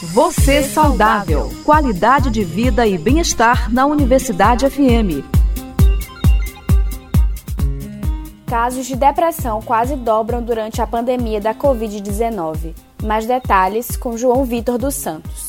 Você saudável. Qualidade de vida e bem-estar na Universidade FM. Casos de depressão quase dobram durante a pandemia da Covid-19. Mais detalhes com João Vitor dos Santos.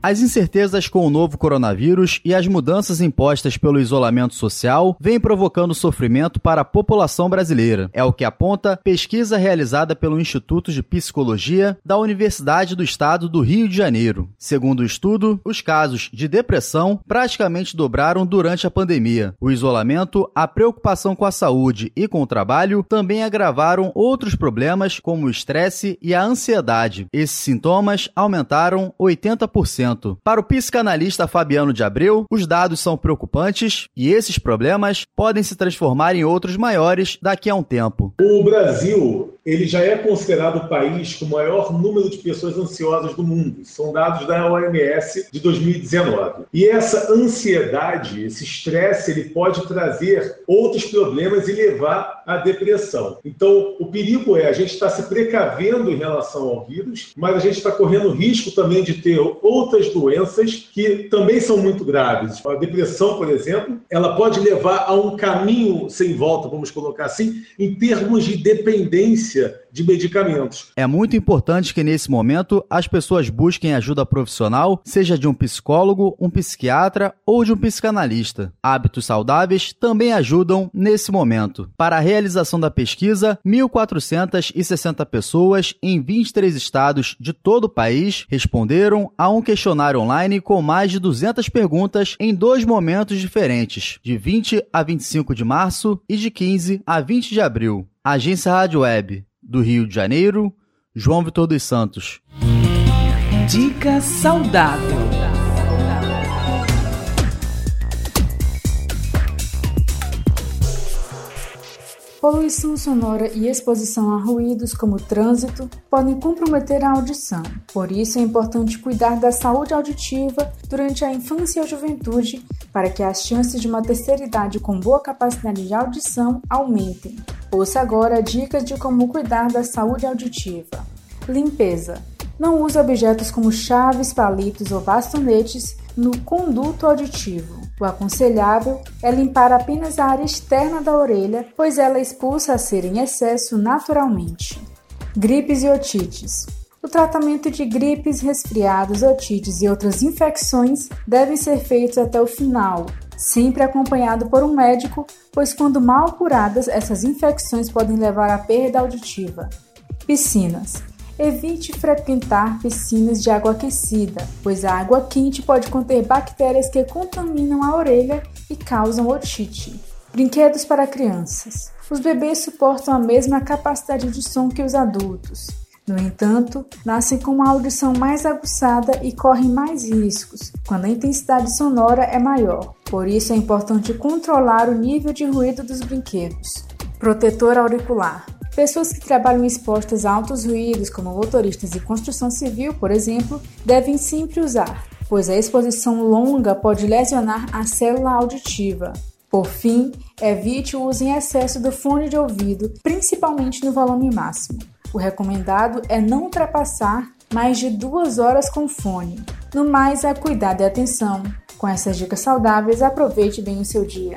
As incertezas com o novo coronavírus e as mudanças impostas pelo isolamento social vêm provocando sofrimento para a população brasileira. É o que aponta pesquisa realizada pelo Instituto de Psicologia da Universidade do Estado do Rio de Janeiro. Segundo o estudo, os casos de depressão praticamente dobraram durante a pandemia. O isolamento, a preocupação com a saúde e com o trabalho também agravaram outros problemas como o estresse e a ansiedade. Esses sintomas aumentaram 80%. Para o psicanalista Fabiano de Abreu, os dados são preocupantes e esses problemas podem se transformar em outros maiores daqui a um tempo. O Brasil ele já é considerado o país com o maior número de pessoas ansiosas do mundo. São dados da OMS de 2019. E essa ansiedade, esse estresse, ele pode trazer outros problemas e levar à depressão. Então, o perigo é a gente estar se precavendo em relação ao vírus, mas a gente está correndo risco também de ter outras doenças que também são muito graves. A depressão, por exemplo, ela pode levar a um caminho sem volta, vamos colocar assim, em termos de dependência notícia de medicamentos. É muito importante que nesse momento as pessoas busquem ajuda profissional, seja de um psicólogo, um psiquiatra ou de um psicanalista. Hábitos saudáveis também ajudam nesse momento. Para a realização da pesquisa, 1.460 pessoas em 23 estados de todo o país responderam a um questionário online com mais de 200 perguntas em dois momentos diferentes, de 20 a 25 de março e de 15 a 20 de abril. Agência Rádio Web do Rio de Janeiro, João Vitor dos Santos. Dica saudável. Poluição sonora e exposição a ruídos como trânsito podem comprometer a audição. Por isso é importante cuidar da saúde auditiva durante a infância e a juventude para que as chances de uma terceira idade com boa capacidade de audição aumentem. Ouça agora dicas de como cuidar da saúde auditiva. Limpeza. Não use objetos como chaves, palitos ou bastonetes no conduto auditivo. O aconselhável é limpar apenas a área externa da orelha, pois ela expulsa a cera em excesso naturalmente. Gripes e otites. O tratamento de gripes, resfriados, otites e outras infecções devem ser feitos até o final, sempre acompanhado por um médico, pois quando mal curadas, essas infecções podem levar à perda auditiva. Piscinas. Evite frequentar piscinas de água aquecida, pois a água quente pode conter bactérias que contaminam a orelha e causam otite. Brinquedos para crianças. Os bebês suportam a mesma capacidade de som que os adultos. No entanto, nascem com uma audição mais aguçada e correm mais riscos quando a intensidade sonora é maior. Por isso é importante controlar o nível de ruído dos brinquedos. Protetor auricular. Pessoas que trabalham expostas a altos ruídos, como motoristas de construção civil, por exemplo, devem sempre usar, pois a exposição longa pode lesionar a célula auditiva. Por fim, evite o uso em excesso do fone de ouvido, principalmente no volume máximo. O recomendado é não ultrapassar mais de duas horas com fone. No mais, é cuidado e atenção. Com essas dicas saudáveis, aproveite bem o seu dia.